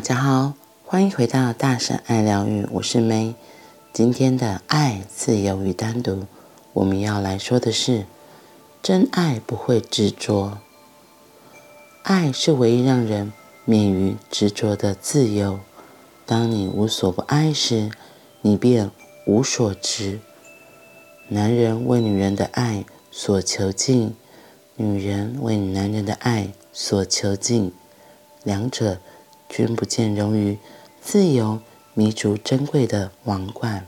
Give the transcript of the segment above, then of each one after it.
大家好，欢迎回到大婶爱疗愈，我是梅。今天的爱、自由与单独，我们要来说的是：真爱不会执着，爱是唯一让人免于执着的自由。当你无所不爱时，你便无所执。男人为女人的爱所囚禁，女人为男人的爱所囚禁，两者君不见容于自由弥足珍贵的王冠。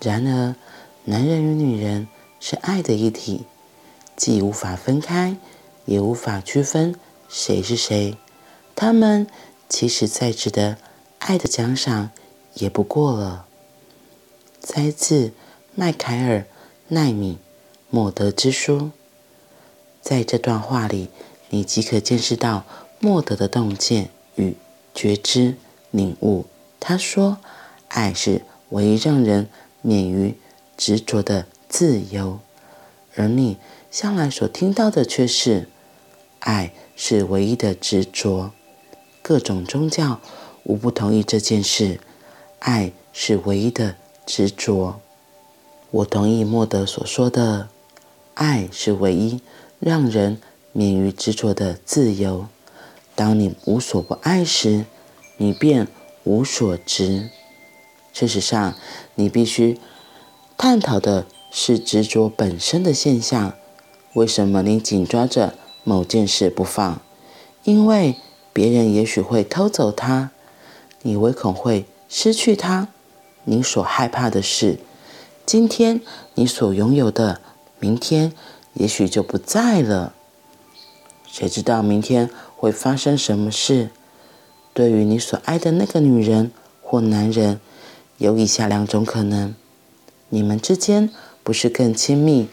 然而，男人与女人是爱的一体，既无法分开，也无法区分谁是谁。他们其实再值得爱的奖赏也不过了。摘自迈凯尔·奈米·莫德之书。在这段话里，你即可见识到莫德的洞见与觉知领悟。他说：“爱是唯一让人免于执着的自由。”而你向来所听到的却是：“爱是唯一的执着。”各种宗教无不同意这件事，爱是唯一的执着。我同意莫德所说的，爱是唯一让人免于执着的自由。当你无所不爱时，你便无所执。事实上，你必须探讨的是执着本身的现象。为什么你紧抓着某件事不放？因为别人也许会偷走它，你唯恐会失去它。你所害怕的是，今天你所拥有的，明天也许就不在了。谁知道明天会发生什么事？对于你所爱的那个女人或男人，有以下两种可能：你们之间不是更亲密，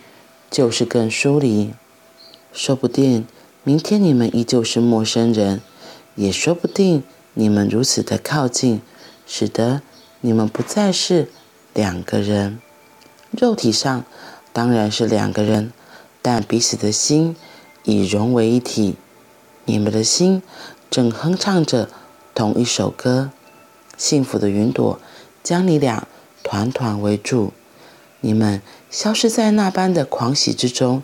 就是更疏离。说不定明天你们依旧是陌生人。也说不定，你们如此的靠近，使得你们不再是两个人。肉体上当然是两个人，但彼此的心已融为一体。你们的心正哼唱着同一首歌，幸福的云朵将你俩团团围住。你们消失在那般的狂喜之中，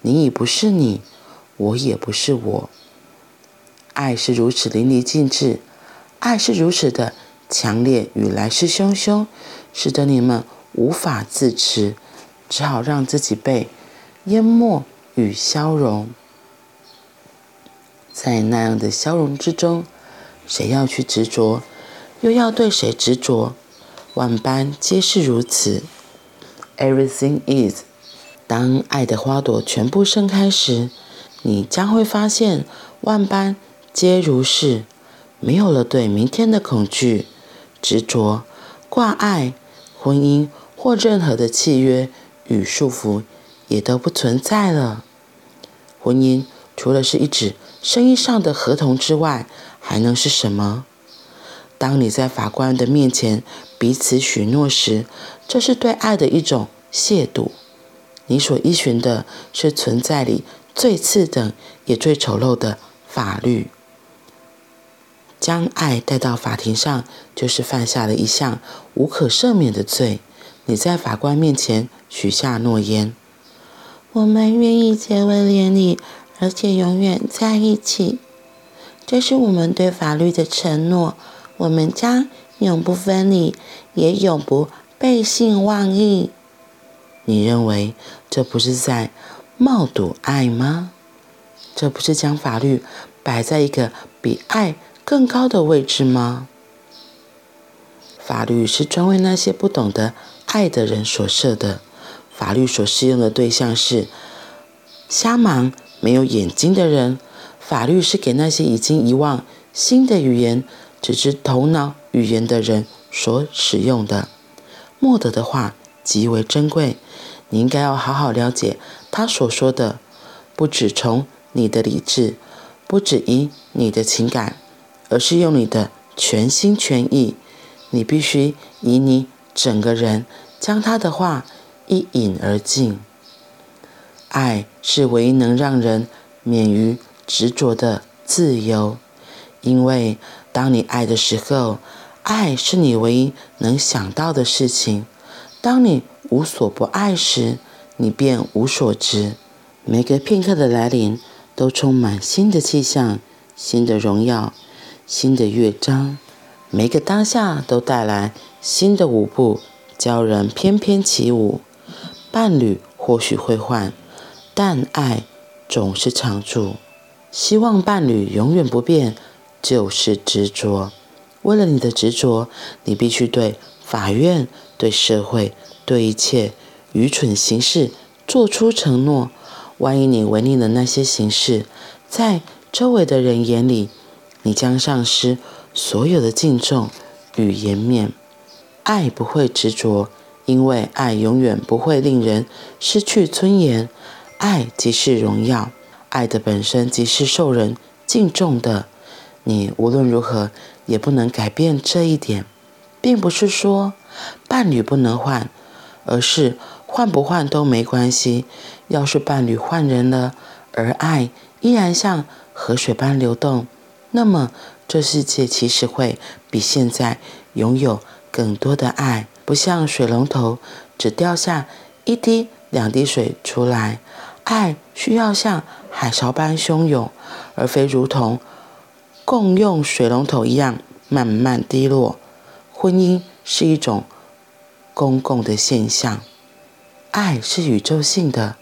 你已不是你，我也不是我。爱是如此淋漓尽致，爱是如此的强烈与来势汹汹，使得你们无法自持，只好让自己被淹没与消融。在那样的消融之中，谁要去执着，又要对谁执着？万般皆是如此。Everything is。当爱的花朵全部盛开时，你将会发现万般。皆如是，没有了对明天的恐惧、执着、挂碍、婚姻或任何的契约与束缚，也都不存在了。婚姻除了是一纸生意上的合同之外，还能是什么？当你在法官的面前彼此许诺时，这是对爱的一种亵渎。你所依循的是存在里最次等也最丑陋的法律。将爱带到法庭上，就是犯下了一项无可赦免的罪。你在法官面前许下诺言：“我们愿意结为连理，而且永远在一起。”这是我们对法律的承诺。我们将永不分离，也永不背信忘义。你认为这不是在冒赌爱吗？这不是将法律摆在一个比爱更高的位置吗？法律是专为那些不懂得爱的人所设的。法律所适用的对象是瞎忙、没有眼睛的人。法律是给那些已经遗忘新的语言、只知头脑语言的人所使用的。默德的话极为珍贵，你应该要好好了解他所说的，不只从你的理智，不只以你的情感。而是用你的全心全意，你必须以你整个人将他的话一饮而尽。爱是唯一能让人免于执着的自由，因为当你爱的时候，爱是你唯一能想到的事情；当你无所不爱时，你便无所知。每个片刻的来临，都充满新的气象、新的荣耀、新的乐章。每个当下都带来新的舞步，教人翩翩起舞。伴侣或许会换，但爱总是常驻。希望伴侣永远不变。就是执着。为了你的执着，你必须对法院、对社会、对一切愚蠢形式做出承诺。万一你违逆了那些形式，在周围的人眼里，你将丧失所有的敬重与颜面。爱不会执着，因为爱永远不会令人失去尊严。爱即是荣耀，爱的本身即是受人敬重的。你无论如何也不能改变这一点，并不是说伴侣不能换，而是换不换都没关系。要是伴侣换人了，而爱依然像河水般流动，那么这世界其实会比现在拥有更多的爱，不像水龙头只掉下一滴两滴水出来，爱需要像海潮般汹涌，而非如同。共用水龙头一样慢慢滴落。婚姻是一种公共的现象，爱是宇宙性的，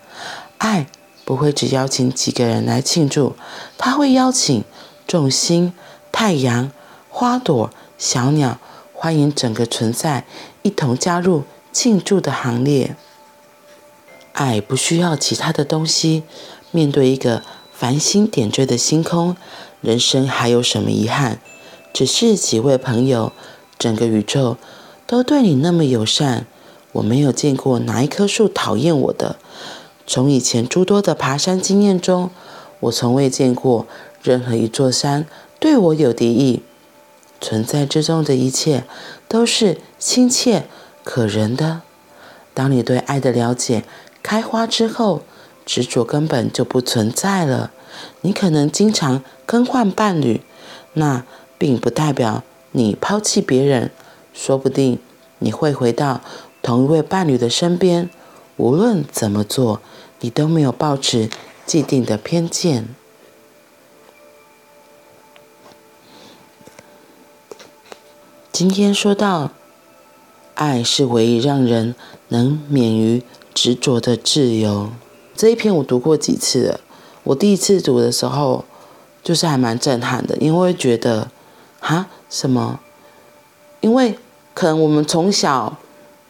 爱不会只邀请几个人来庆祝，它会邀请众星、太阳、花朵、小鸟，欢迎整个存在一同加入庆祝的行列。爱不需要其他的东西，面对一个繁星点缀的星空。人生还有什么遗憾？只是几位朋友，整个宇宙都对你那么友善。我没有见过哪一棵树讨厌我的。从以前诸多的爬山经验中，我从未见过任何一座山对我有敌意。存在之中的一切都是亲切可人的。当你对爱的了解开花之后，执着根本就不存在了。你可能经常更换伴侣，那并不代表你抛弃别人。说不定你会回到同一位伴侣的身边。无论怎么做，你都没有抱持既定的偏见。今天说到，爱是唯一让人能免于执着的自由。这一篇我读过几次了。我第一次读的时候，就是还蛮震撼的，因为觉得，哈，什么？因为可能我们从小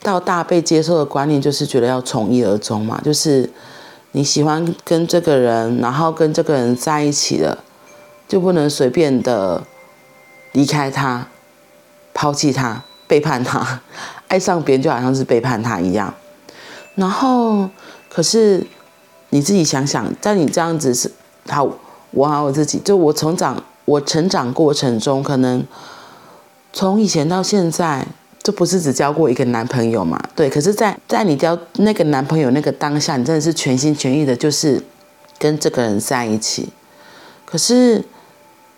到大被接受的观念就是觉得要从一而终嘛，就是你喜欢跟这个人，然后跟这个人在一起了，就不能随便的离开他、抛弃他、背叛他，爱上别人就好像是背叛他一样。然后，可是。你自己想想，在你这样子是好，我好我自己，就我成长，我成长过程中，可能从以前到现在，就不是只交过一个男朋友嘛？对，可是，在在你交那个男朋友那个当下，你真的是全心全意的，就是跟这个人在一起。可是，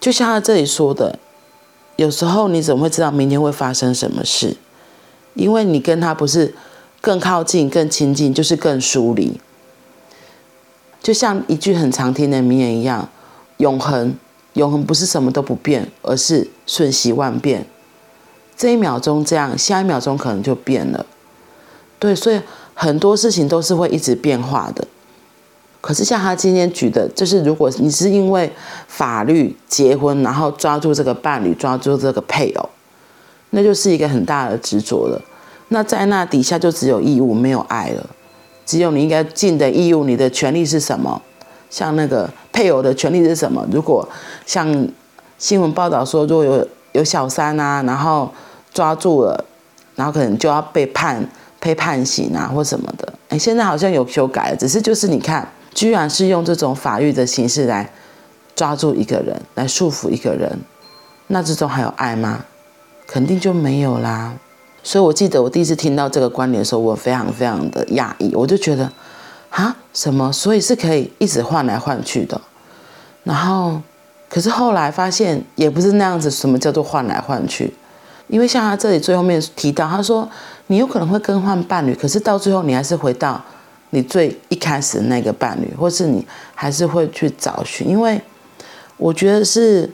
就像他这里说的，有时候你怎么会知道明天会发生什么事？因为你跟他不是更靠近、更亲近，就是更疏离。就像一句很常听的名言一样，永恒，永恒不是什么都不变，而是瞬息万变。这一秒钟这样，下一秒钟可能就变了。对，所以很多事情都是会一直变化的。可是像他今天举的，就是如果你是因为法律结婚，然后抓住这个伴侣，抓住这个配偶，那就是一个很大的执着了。那在那底下就只有义务，没有爱了。只有你应该尽的义务，你的权利是什么？像那个配偶的权利是什么？如果像新闻报道说，如果有有小三啊，然后抓住了，然后可能就要被判被判刑啊，或什么的。哎，现在好像有修改，只是就是你看，居然是用这种法律的形式来抓住一个人，来束缚一个人，那这种还有爱吗？肯定就没有啦。所以，我记得我第一次听到这个观点的时候，我非常非常的讶异。我就觉得，啊，什么？所以是可以一直换来换去的。然后，可是后来发现也不是那样子，什么叫做换来换去？因为像他这里最后面提到，他说你有可能会更换伴侣，可是到最后你还是回到你最一开始的那个伴侣，或是你还是会去找寻。因为我觉得是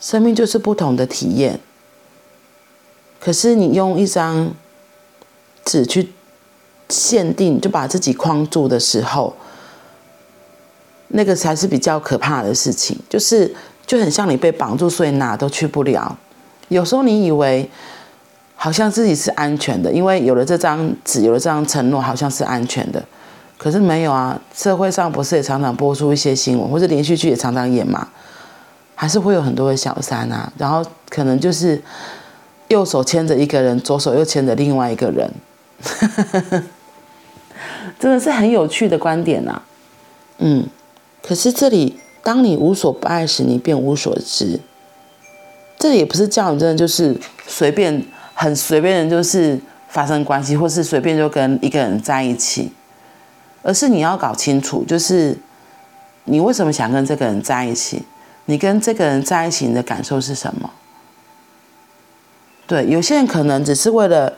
生命就是不同的体验，可是你用一张纸去限定，就把自己框住的时候，那个才是比较可怕的事情，就是就很像你被绑住，所以哪都去不了。有时候你以为好像自己是安全的，因为有了这张纸，有了这张承诺，好像是安全的。可是没有啊，社会上不是也常常播出一些新闻，或者连续剧也常常演嘛，还是会有很多的小三啊。然后可能就是右手牵着一个人，左手又牵着另外一个人，真的是很有趣的观点啊。嗯，可是这里，当你无所不爱时，你便无所知。这也不是叫你真的就是随便很随便的，就是发生关系，或是随便就跟一个人在一起，而是你要搞清楚，就是你为什么想跟这个人在一起？你跟这个人在一起，你的感受是什么？对，有些人可能只是为了，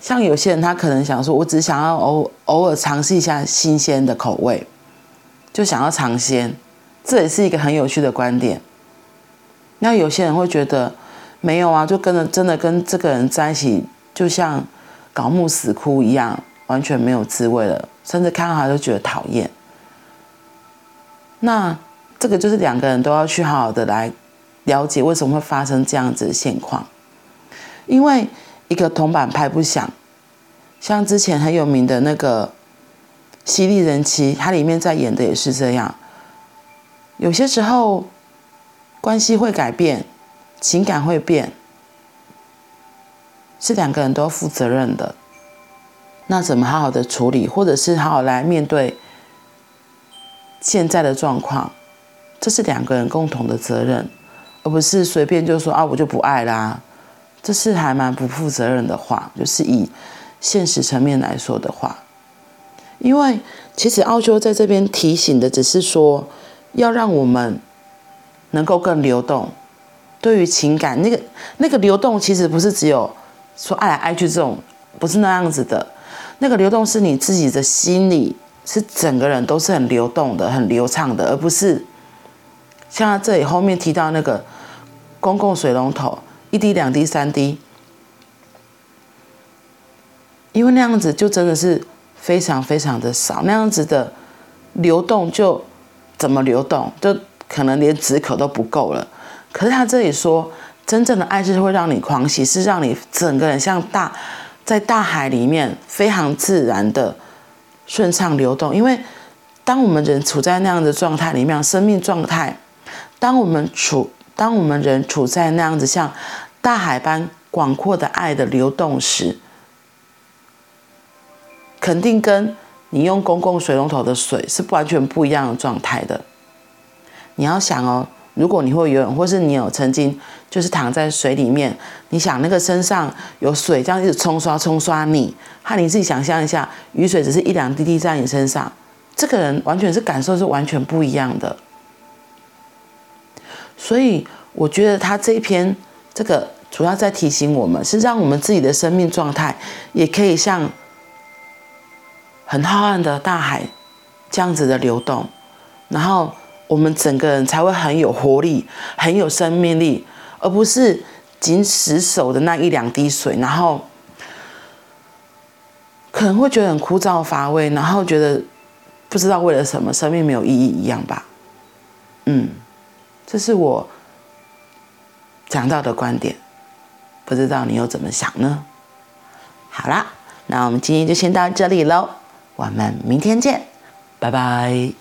像有些人他可能想说，我只想要偶偶尔尝试一下新鲜的口味，就想要尝鲜，这也是一个很有趣的观点。那有些人会觉得没有啊，就跟着真的跟这个人在一起，就像搞木死枯一样，完全没有滋味了，甚至看到他都觉得讨厌。那这个就是两个人都要去好好的来了解为什么会发生这样子的现况，因为一个铜板拍不响，像之前很有名的那个《犀利人妻》，它里面在演的也是这样，有些时候。关系会改变，情感会变，是两个人都要负责任的。那怎么好好的处理，或者是好好来面对现在的状况，这是两个人共同的责任，而不是随便就说啊，我就不爱啦。这是还蛮不负责任的话，就是以现实层面来说的话，因为其实奥修在这边提醒的只是说，要让我们。能够更流动，对于情感那个那个流动，其实不是只有说爱来爱去这种，不是那样子的。那个流动是你自己的心里，是整个人都是很流动的、很流畅的，而不是像这里后面提到那个公共水龙头一滴、两滴、三滴，因为那样子就真的是非常非常的少，那样子的流动就怎么流动就。可能连止渴都不够了，可是他这里说，真正的爱是会让你狂喜，是让你整个人像大在大海里面非常自然的顺畅流动。因为当我们人处在那样的状态里面，生命状态，当我们处当我们人处在那样子像大海般广阔的爱的流动时，肯定跟你用公共水龙头的水是完全不一样的状态的。你要想哦，如果你会游泳，或是你有曾经就是躺在水里面，你想那个身上有水这样一直冲刷冲刷你，和你自己想象一下，雨水只是一两滴滴在你身上，这个人完全是感受是完全不一样的。所以我觉得他这一篇这个主要在提醒我们，是让我们自己的生命状态也可以像很浩瀚的大海这样子的流动，然后。我们整个人才会很有活力，很有生命力，而不是仅死守的那一两滴水，然后可能会觉得很枯燥乏味，然后觉得不知道为了什么，生命没有意义一样吧。嗯，这是我讲到的观点，不知道你又怎么想呢？好啦，那我们今天就先到这里喽，我们明天见，拜拜。